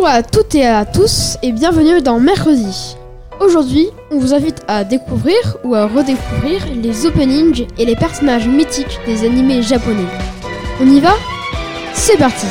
Bonjour à toutes et à tous et bienvenue dans Mercredi. Aujourd'hui, on vous invite à découvrir ou à redécouvrir les openings et les personnages mythiques des animés japonais. On y va? C'est parti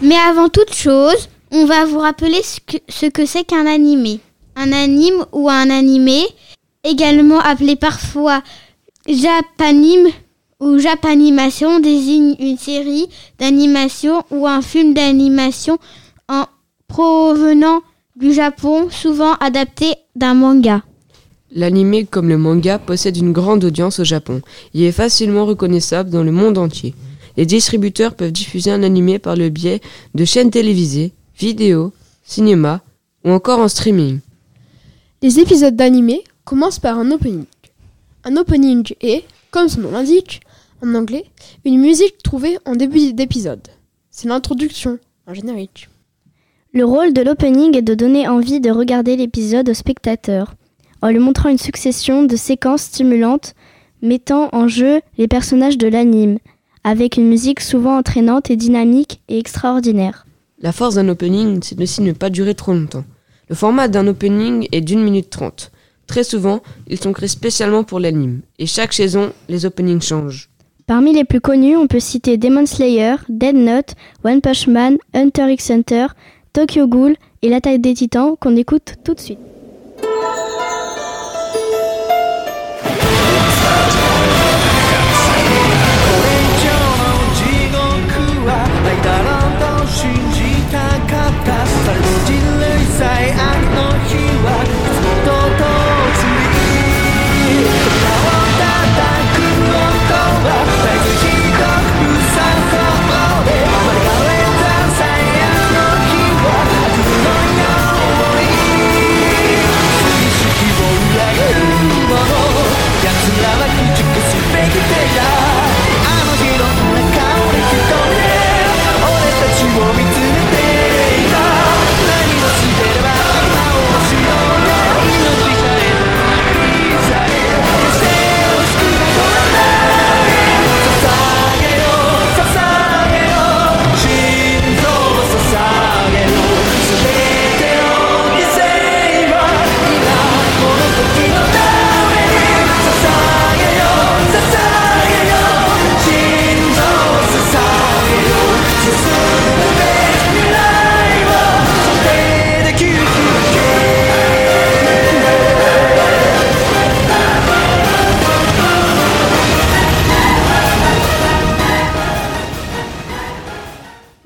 Mais avant toute chose, on va vous rappeler ce que ce que c'est qu'un animé. Un anime ou un animé, également appelé parfois japanime ou japanimation, désigne une série d'animation ou un film d'animation en provenant du Japon, souvent adapté d'un manga. L'anime comme le manga possède une grande audience au Japon et est facilement reconnaissable dans le monde entier. Les distributeurs peuvent diffuser un animé par le biais de chaînes télévisées, vidéos, cinéma ou encore en streaming. Les épisodes d'animé commencent par un opening. Un opening est, comme son nom l'indique, en anglais, une musique trouvée en début d'épisode. C'est l'introduction, un générique. Le rôle de l'opening est de donner envie de regarder l'épisode au spectateur, en lui montrant une succession de séquences stimulantes mettant en jeu les personnages de l'anime, avec une musique souvent entraînante et dynamique et extraordinaire. La force d'un opening, c'est aussi ne pas durer trop longtemps. Le format d'un opening est d'une minute trente. Très souvent, ils sont créés spécialement pour l'anime, et chaque saison, les openings changent. Parmi les plus connus, on peut citer Demon Slayer, Dead Note, One Punch Man, Hunter x Hunter, Tokyo Ghoul et l'attaque des titans qu'on écoute tout de suite.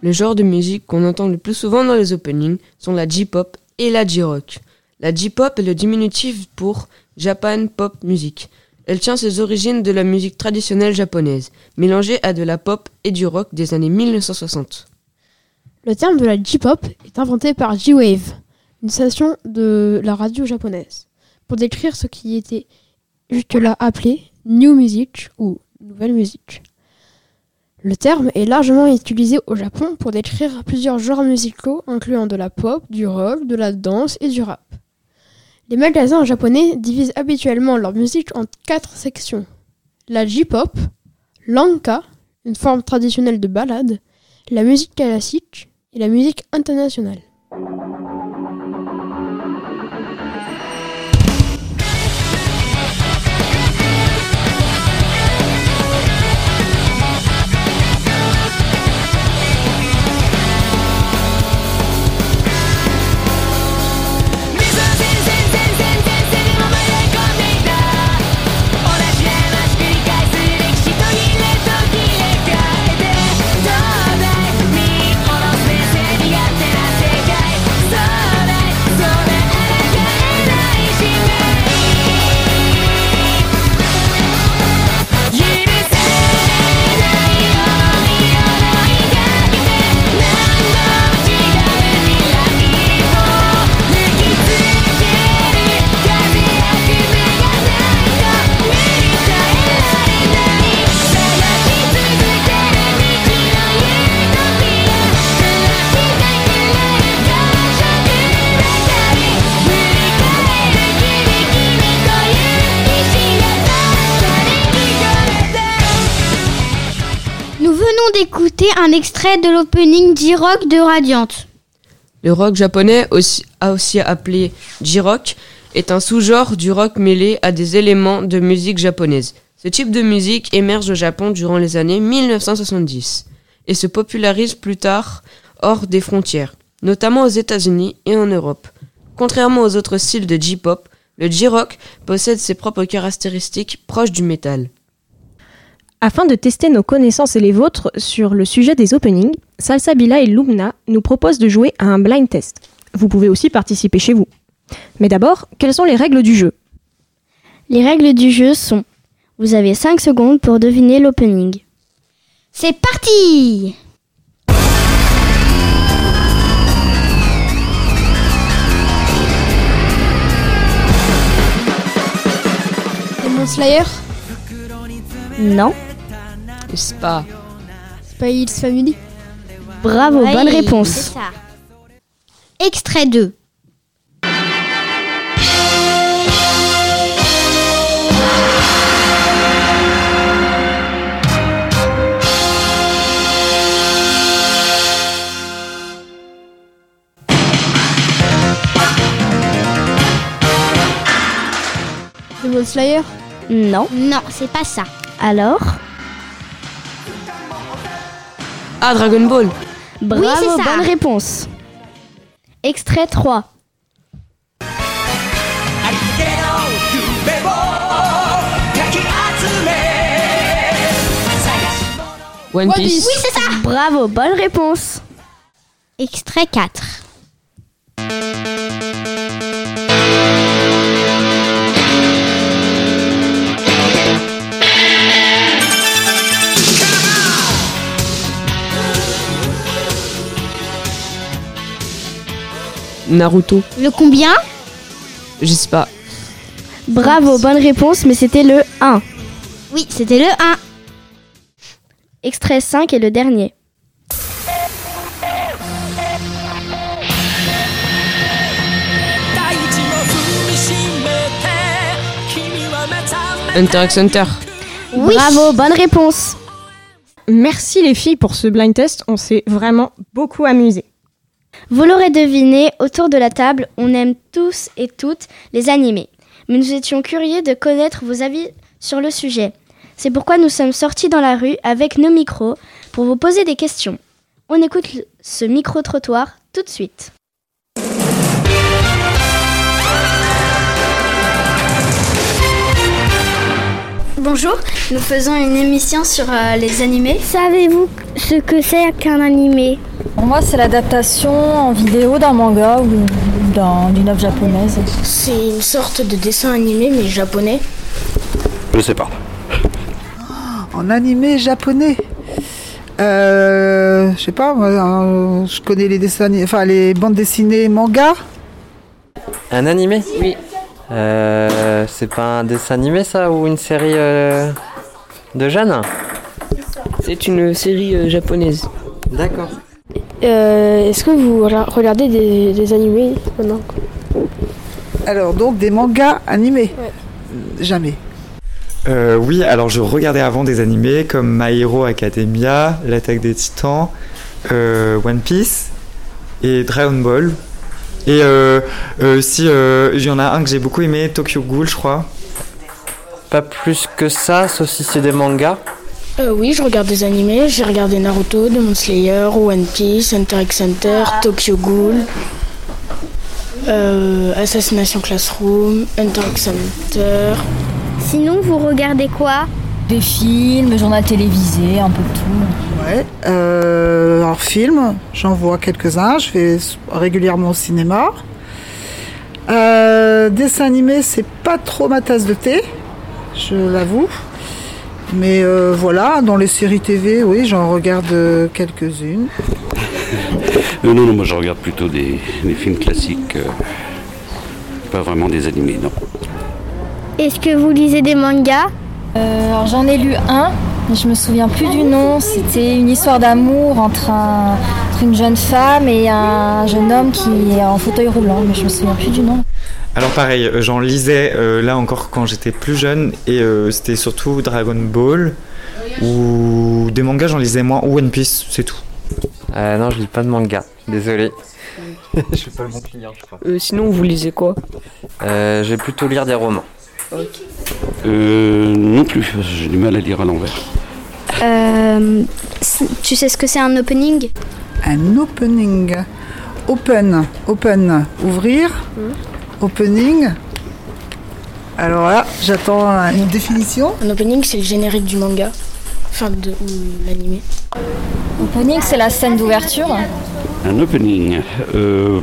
Le genre de musique qu'on entend le plus souvent dans les openings sont la J-pop et la J-rock. La J-pop est le diminutif pour Japan Pop Music. Elle tient ses origines de la musique traditionnelle japonaise, mélangée à de la pop et du rock des années 1960. Le terme de la J-pop est inventé par J-Wave, une station de la radio japonaise, pour décrire ce qui était jusque-là appelé new music ou nouvelle musique. Le terme est largement utilisé au Japon pour décrire plusieurs genres musicaux incluant de la pop, du rock, de la danse et du rap. Les magasins japonais divisent habituellement leur musique en quatre sections. La J-pop, l'anka, une forme traditionnelle de ballade, la musique classique et la musique internationale. Extrait de l'opening J-Rock de Radiante. Le rock japonais, aussi, appelé J-rock, est un sous-genre du rock mêlé à des éléments de musique japonaise. Ce type de musique émerge au Japon durant les années 1970 et se popularise plus tard hors des frontières, notamment aux États-Unis et en Europe. Contrairement aux autres styles de J-pop, le J-rock possède ses propres caractéristiques proches du métal. Afin de tester nos connaissances et les vôtres sur le sujet des openings, Salsabila et Lumna nous proposent de jouer à un blind test. Vous pouvez aussi participer chez vous. Mais d'abord, quelles sont les règles du jeu? Les règles du jeu sont vous avez 5 secondes pour deviner l'opening. C'est parti Demon Slayer? Non C'est pas. Spy Hills Family? Bravo, bonne réponse. ça. Extrait 2. Demon Slayer? Non. Non, c'est pas ça. Alors? Ah, Dragon Ball Bravo, c'est ça. bonne réponse. Extrait 3. One One Piece. Piece. Oui, c'est ça. Bravo, bonne réponse. Extrait 4. Naruto. Le combien? Je sais pas. Bravo, bonne réponse, mais c'était le 1. Oui, c'était le 1. Extrait 5 est le dernier. Hunter x Hunter. Oui. Bravo, bonne réponse. Merci les filles pour ce blind test, on s'est vraiment beaucoup amusé. Vous l'aurez deviné, autour de la table, on aime tous et toutes les animés. Mais nous étions curieux de connaître vos avis sur le sujet. C'est pourquoi nous sommes sortis dans la rue avec nos micros pour vous poser des questions. On écoute ce micro-trottoir tout de suite. Bonjour, nous faisons une émission sur euh, les animés. Savez-vous ce que c'est qu'un animé? Pour moi, c'est l'adaptation en vidéo d'un manga ou d'un- d'une œuvre japonaise. C'est une sorte de dessin animé mais japonais. Je sais pas. En animé japonais euh, Je sais pas, moi, euh, je connais les dessins, enfin les bandes dessinées manga. Un animé? Oui. Euh, c'est pas un dessin animé ça ou une série euh, de jeunes? C'est une série euh, japonaise. D'accord. Euh, Est-ce que vous rega- regardez des, des animés maintenant? Alors donc des mangas animés? Jamais. Euh, oui, alors je regardais avant des animés comme My Hero Academia, L'attaque des titans, euh, One Piece et Dragon Ball. Et euh, euh, si euh, il y en a un que j'ai beaucoup aimé, Tokyo Ghoul, je crois. Pas plus que ça, sauf si c'est des mangas. euh, Oui, je regarde des animés. J'ai regardé Naruto, Demon Slayer, One Piece, Hunter x Hunter, Tokyo Ghoul, euh, Assassination Classroom, Hunter x Hunter. Sinon, vous regardez quoi? Des films, journaux télévisés, un peu de tout. Ouais. Euh, alors film, j'en vois quelques-uns. Je vais régulièrement au cinéma. Euh, dessin animé, c'est pas trop ma tasse de thé, je l'avoue. Mais euh, voilà, dans les séries TV, oui, j'en regarde quelques-unes. Euh, non, non, moi je regarde plutôt des, des films classiques, euh, pas vraiment des animés, non. Est-ce que vous lisez des mangas? Euh, alors j'en ai lu un, je me souviens plus du nom. C'était une histoire d'amour entre, un- entre une jeune femme et un jeune homme qui est en fauteuil roulant, mais je me souviens plus du nom. Alors pareil, euh, j'en lisais euh, là encore quand j'étais plus jeune et euh, c'était surtout Dragon Ball ou ou des mangas, j'en lisais moins, ou One Piece, c'est tout. Euh, non, je lis pas de manga. Désolé. je suis pas le bon client, je crois. Euh, sinon, vous lisez quoi? Euh, je vais plutôt lire des romans. Euh, non plus, j'ai du mal à lire à l'envers. Euh, tu sais ce que c'est un opening? Un opening. Open. Open. Ouvrir. Opening. Alors là, j'attends une définition. Un opening, c'est le générique du manga. Enfin, de l'animé. Opening, c'est la scène d'ouverture. Un opening, euh,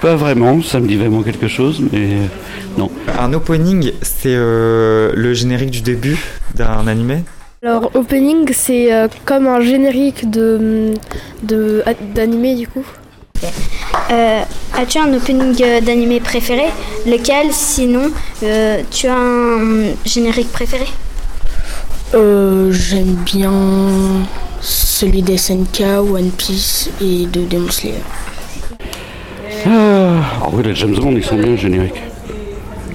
pas vraiment, ça me dit vraiment quelque chose, mais non. Un opening, c'est euh, le générique du début d'un animé. Alors, opening, c'est euh, comme un générique de de- d'animé, du coup. Euh, As-tu un opening euh, d'animé préféré? Lequel? Sinon, euh, tu as un générique préféré? Euh, J'aime bien celui d'SNK, One Piece et de Demon Slayer. Ah, ah oui, les James Bond, ils sont bien génériques.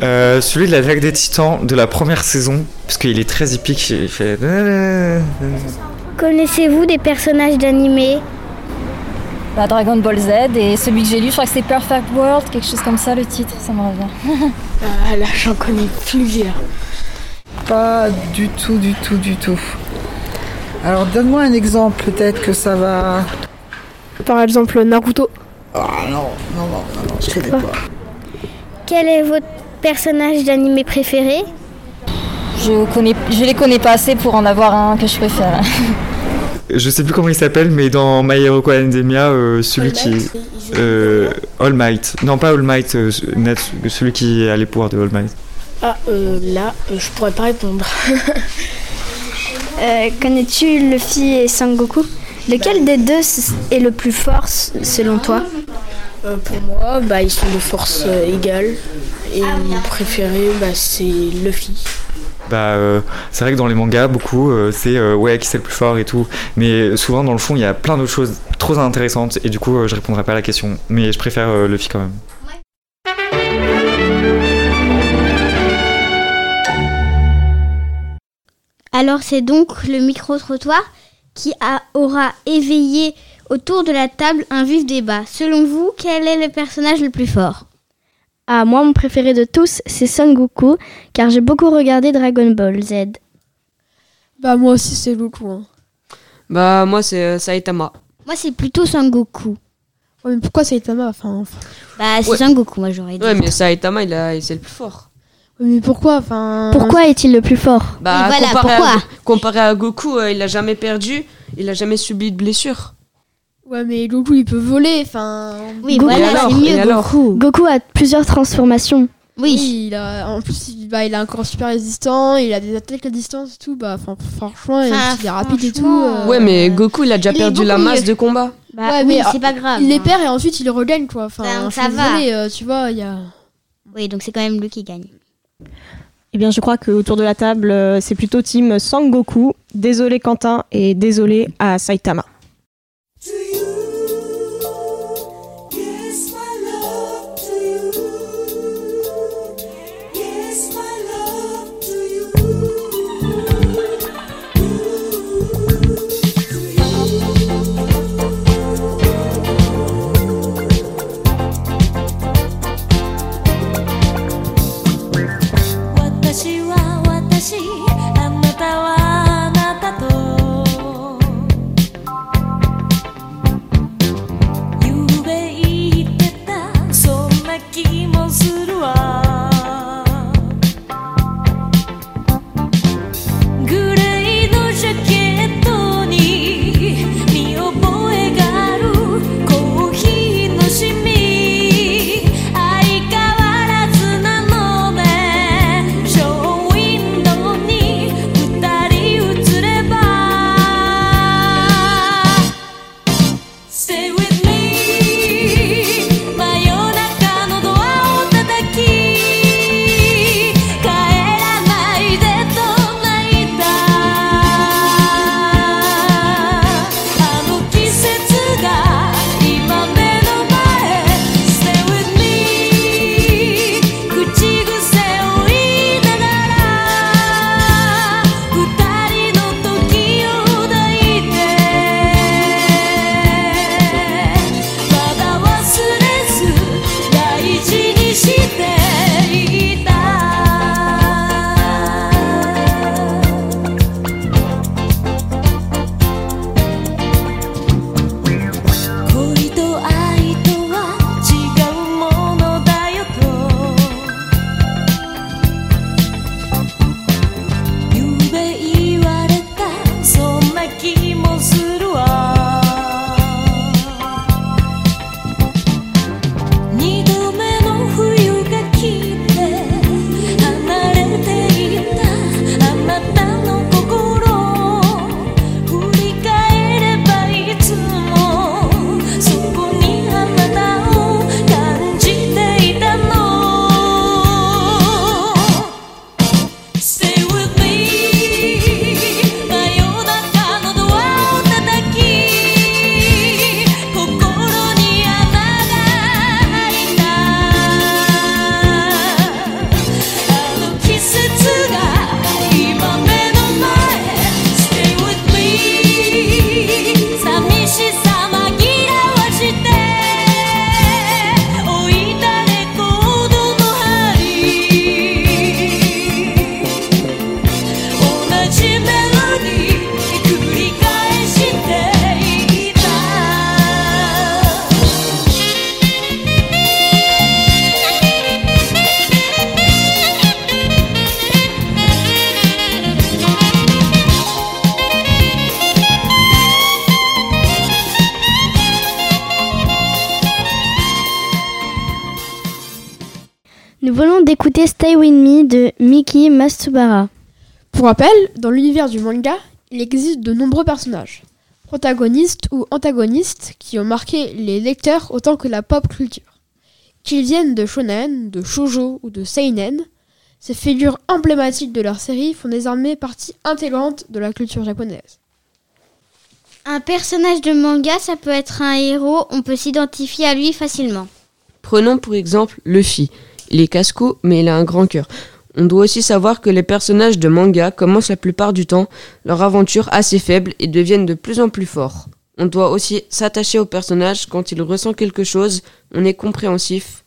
Euh, celui de la Vague des Titans de la première saison, parce qu'il est très épique, il fait... Connaissez-vous des personnages d'animé? Bah, Dragon Ball Z et celui que j'ai lu, je crois que c'est Perfect World, quelque chose comme ça le titre, ça me revient. Ah là, j'en connais plusieurs. Pas du tout, du tout, du tout. Alors donne-moi un exemple, peut-être que ça va. Par exemple, Naruto. Ah non, non, non, non, non, je connais pas. Quel est votre personnage d'animé préféré Je, connais, je les connais pas assez pour en avoir un que je préfère. Je sais plus comment il s'appelle, mais dans My Hero Academia, euh, celui qui... Euh, All Might. Non, pas All Might, euh, Net, celui qui a les pouvoirs de All Might. Ah, euh, là, euh, je pourrais pas répondre. Euh, Connais-tu Luffy et Sangoku Lequel des deux est le plus fort selon toi? Euh, pour moi, bah, ils sont de force euh, égale. Et mon préféré, bah, c'est Luffy. Bah, euh, c'est vrai que dans les mangas, beaucoup, euh, c'est euh, ouais, qui c'est le plus fort et tout. Mais souvent, dans le fond, il y a plein d'autres choses trop intéressantes. Et du coup, euh, je répondrai pas à la question. Mais je préfère euh, Luffy quand même. Alors c'est donc le micro-trottoir qui a- aura éveillé autour de la table un vif débat. Selon vous, quel est le personnage le plus fort? Ah, moi, mon préféré de tous, c'est Son Goku, car j'ai beaucoup regardé Dragon Ball Z. Bah, moi aussi, c'est Goku. Hein. Bah, moi, c'est euh, Saitama. Moi c'est plutôt Sangoku. Ouais, mais pourquoi Saitama enfin, enfin, Bah c'est Ouais. Sangoku moi j'aurais dit. Ouais, mais Saitama, il a, c'est le plus fort. Mais pourquoi enfin... Pourquoi est-il le plus fort? Bah, voilà, comparé, pourquoi? À, comparé à Goku, euh, il a jamais perdu, il a jamais subi de blessure. Ouais, mais Goku, il peut voler, enfin... Oui, Goku, voilà, alors, c'est mieux Goku. Goku a plusieurs transformations. Oui. il a, en plus, il, bah, il a un corps super résistant, il a des attaques à distance et tout, bah, franchement, il, Enfin, il est rapide et tout. euh, Ouais, mais Goku, il a déjà il perdu la masse mieux. de combat. Bah Ouais, oui, mais, c'est pas grave. Il les hein. perd et ensuite il le regagne, quoi. Enfin, Ben, ça va. désolée, euh, tu vois, il y a... Oui, donc c'est quand même lui qui gagne. Eh bien, je crois qu'autour de la table, euh, c'est plutôt team Sangoku. Désolé Quentin et désolé à Saitama. 私は私 Stay With Me de Miki Matsubara. Pour rappel, dans l'univers du manga, il existe de nombreux personnages, protagonistes ou antagonistes, qui ont marqué les lecteurs autant que la pop culture. Qu'ils viennent de shonen, de shoujo ou de seinen, ces figures emblématiques de leur série font désormais partie intégrante de la culture japonaise. Un personnage de manga, ça peut être un héros, on peut s'identifier à lui facilement. Prenons pour exemple Luffy. Il est casse-cou, mais il a un grand cœur. On doit aussi savoir que les personnages de manga commencent la plupart du temps leur aventure assez faible et deviennent de plus en plus forts. On doit aussi s'attacher au personnage quand il ressent quelque chose, on est compréhensif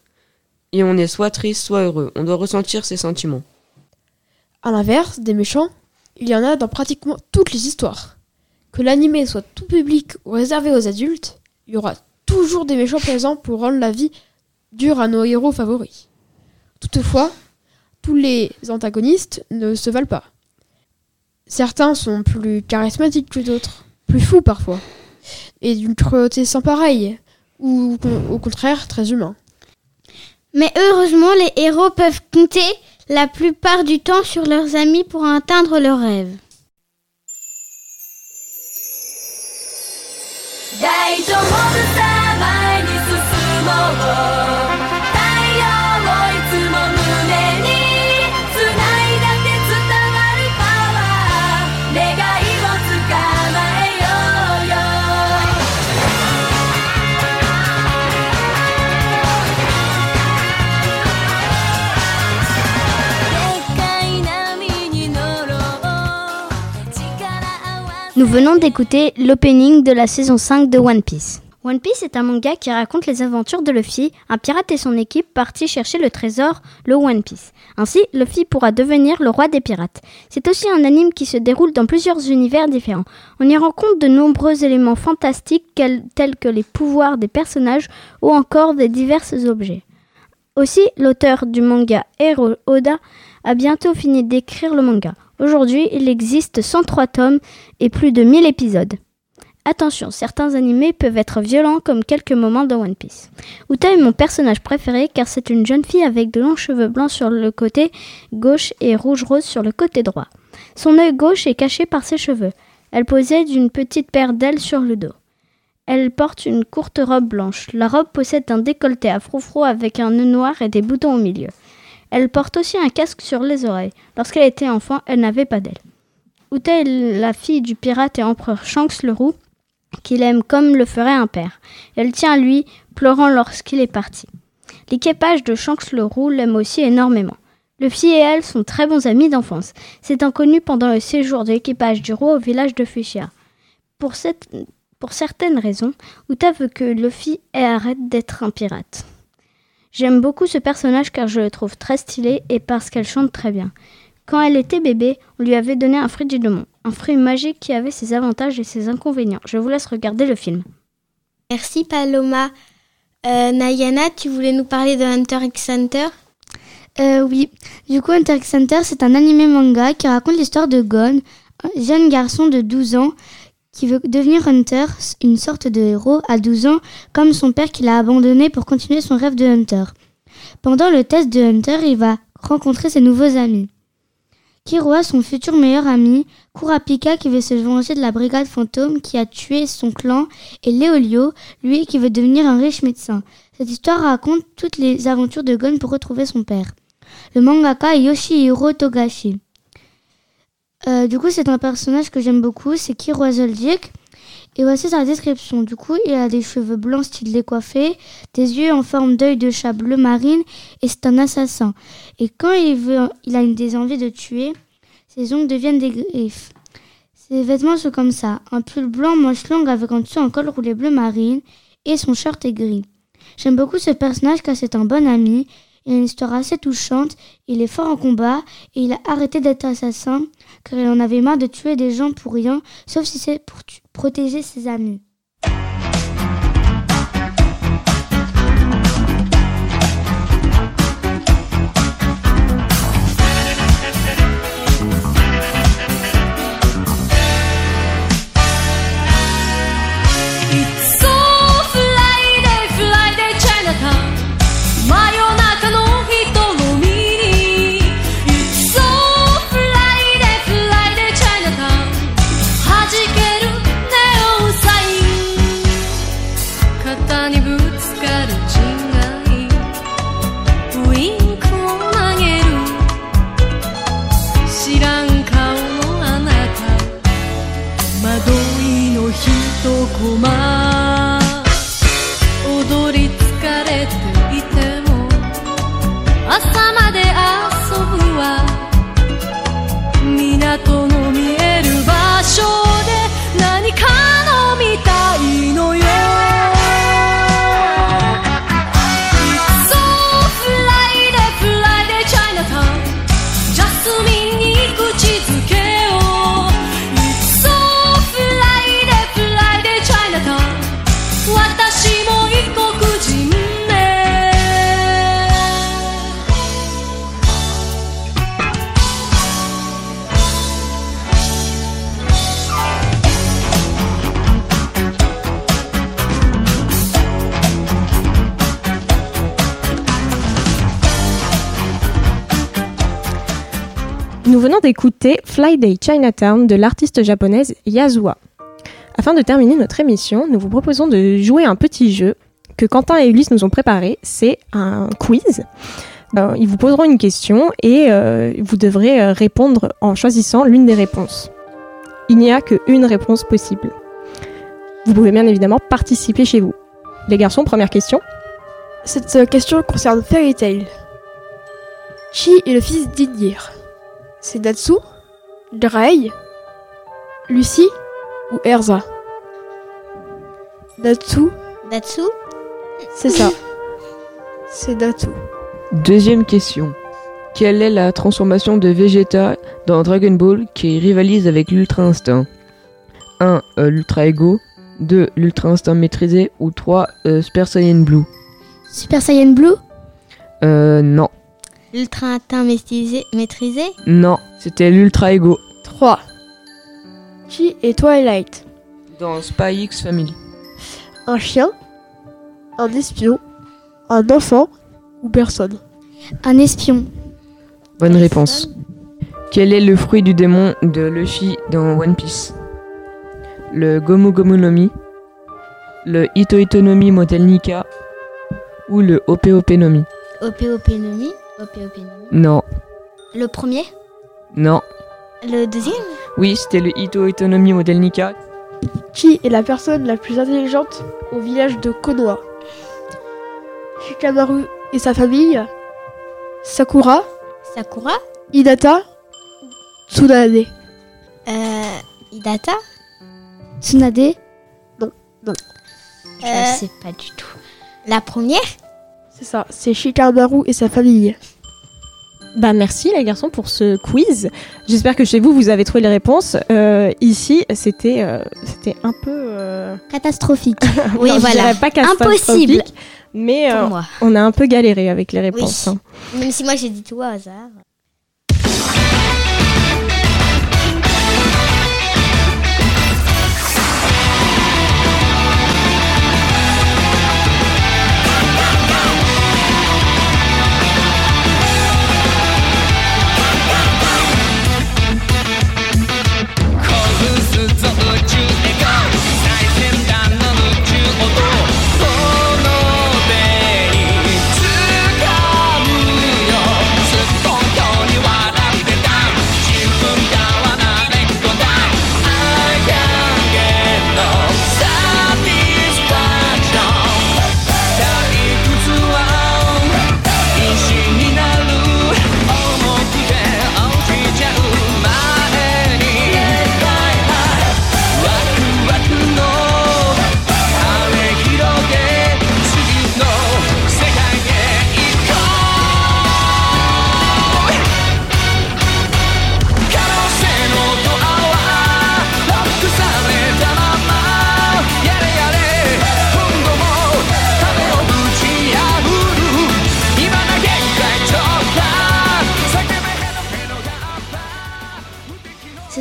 et on est soit triste soit heureux. On doit ressentir ses sentiments. À l'inverse, des méchants, il y en a dans pratiquement toutes les histoires. Que l'animé soit tout public ou réservé aux adultes, il y aura toujours des méchants présents pour rendre la vie dure à nos héros favoris. Toutefois, tous les antagonistes ne se valent pas. Certains sont plus charismatiques que d'autres, plus fous parfois, et d'une cruauté sans pareille, ou au contraire très humains. Mais heureusement, les héros peuvent compter la plupart du temps sur leurs amis pour atteindre leurs rêves. 大 Nous venons d'écouter l'opening de la saison 5 de One Piece. One Piece est un manga qui raconte les aventures de Luffy, un pirate et son équipe partis chercher le trésor, le One Piece. Ainsi, Luffy pourra devenir le roi des pirates. C'est aussi un anime qui se déroule dans plusieurs univers différents. On y rencontre de nombreux éléments fantastiques tels que les pouvoirs des personnages ou encore des divers objets. Aussi, l'auteur du manga Hiro Oda a bientôt fini d'écrire le manga. Aujourd'hui, il existe 103 tomes et plus de 1000 épisodes. Attention, certains animés peuvent être violents comme quelques moments dans One Piece. Uta est mon personnage préféré car c'est une jeune fille avec de longs cheveux blancs sur le côté gauche et rouge-rose sur le côté droit. Son œil gauche est caché par ses cheveux. Elle possède une petite paire d'ailes sur le dos. Elle porte une courte robe blanche. La robe possède un décolleté à froufrou avec un nœud noir et des boutons au milieu. Elle porte aussi un casque sur les oreilles. Lorsqu'elle était enfant, elle n'avait pas d'ailes. Uta est la fille du pirate et empereur Shanks le Roux, qu'il aime comme le ferait un père. Elle tient à lui, pleurant lorsqu'il est parti. L'équipage de Shanks le Roux l'aime aussi énormément. Luffy et elle sont très bons amis d'enfance. C'est inconnu pendant le séjour de l'équipage du roi au village de Fuchsia. Pour, pour certaines raisons, Uta veut que Luffy arrête d'être un pirate. J'aime beaucoup ce personnage car je le trouve très stylé et parce qu'elle chante très bien. Quand elle était bébé, on lui avait donné un frigidemon, un fruit magique qui avait ses avantages et ses inconvénients. Je vous laisse regarder le film. Merci Paloma. Euh, Nayana, tu voulais nous parler de Hunter x Hunter? Euh, oui. Du coup, Hunter x Hunter, c'est un animé manga qui raconte l'histoire de Gon, un jeune garçon de 12 ans qui veut devenir Hunter, une sorte de héros à 12 ans, comme son père qui l'a abandonné pour continuer son rêve de Hunter. Pendant le test de Hunter, il va rencontrer ses nouveaux amis. Kiroa, son futur meilleur ami, Kurapika qui veut se venger de la brigade fantôme qui a tué son clan, et Léolio, lui qui veut devenir un riche médecin. Cette histoire raconte toutes les aventures de Gon pour retrouver son père. Le mangaka est Yoshihiro Togashi. Euh, du coup, c'est un personnage que j'aime beaucoup, c'est Kiro Zoldyck. Et voici sa description. Du coup, il a des cheveux blancs style décoiffés, des yeux en forme d'œil de chat bleu marine, et c'est un assassin. Et quand il veut, il a une des envies de tuer, ses ongles deviennent des griffes. Ses vêtements sont comme ça, un pull blanc manche longue avec en dessous un col roulé bleu marine, et son short est gris. J'aime beaucoup ce personnage car c'est un bon ami, il a une histoire assez touchante, il est fort en combat, et il a arrêté d'être assassin, car il en avait marre de tuer des gens pour rien, sauf si c'est pour protéger ses amis. Nous venons d'écouter Fly Day Chinatown de l'artiste japonaise Yasuo. Afin de terminer notre émission, nous vous proposons de jouer un petit jeu que Quentin et Ulysse nous ont préparé. C'est un quiz. Euh, ils vous poseront une question et euh, vous devrez euh, répondre en choisissant l'une des réponses. Il n'y a qu'une réponse possible. Vous pouvez bien évidemment participer chez vous. Les garçons, première question. Cette question concerne Fairy Tail. Chi est le fils d'Idir. C'est Natsu, Drei, Lucie ou Erza? Natsu, Natsu c'est ça. C'est Natsu. Deuxième question. Quelle est la transformation de Vegeta dans Dragon Ball qui rivalise avec l'Ultra Instinct? 1. L'Ultra Ego 2. L'Ultra Instinct maîtrisé ou 3. euh, Super Saiyan Blue Super Saiyan Blue? Euh, non. L'ultra instinct maîtrisé, maîtrisé Non, c'était l'Ultra Ego. 3. Chi et Twilight. Dans Spy X Family. Un chien, un espion, un enfant ou personne Un espion. Bonne réponse. Quel est le fruit du démon de Luffy dans One Piece? Le Gomu Gomu no Mi Le Ito Ito no Mi Model Nika Ou le Ope Ope no Mi Opéopénomie Opéopénomie. Non, Le premier? Non. Le deuxième? Oui, c'était le Ito Ito no Mi Model Nika. Qui est la personne la plus intelligente au village de Konoha? Shikamaru et sa famille? Sakura? Sakura? Hinata? Tsunade? Euh, Hidata Tsunade? Non, non. Je sais pas du tout. La première? C'est ça, c'est Shikamaru et sa famille. Bah merci les garçons pour ce quiz. J'espère que chez vous vous avez trouvé les réponses. Euh, ici c'était euh, c'était un peu euh, Catastrophique. Oui, je voilà. pas catastrophique, Impossible. Mais euh, on a un peu galéré avec les réponses. Oui. hein. Même si moi j'ai dit tout au hasard.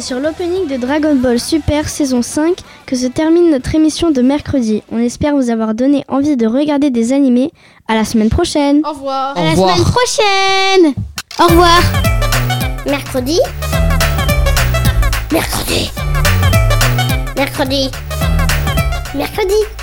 Sur l'opening de Dragon Ball Super saison 5 que se termine notre émission de mercredi. On espère vous avoir donné envie de regarder des animés. À la semaine prochaine. Au revoir. À la semaine prochaine Au revoir Mercredi. Mercredi. Mercredi. Mercredi.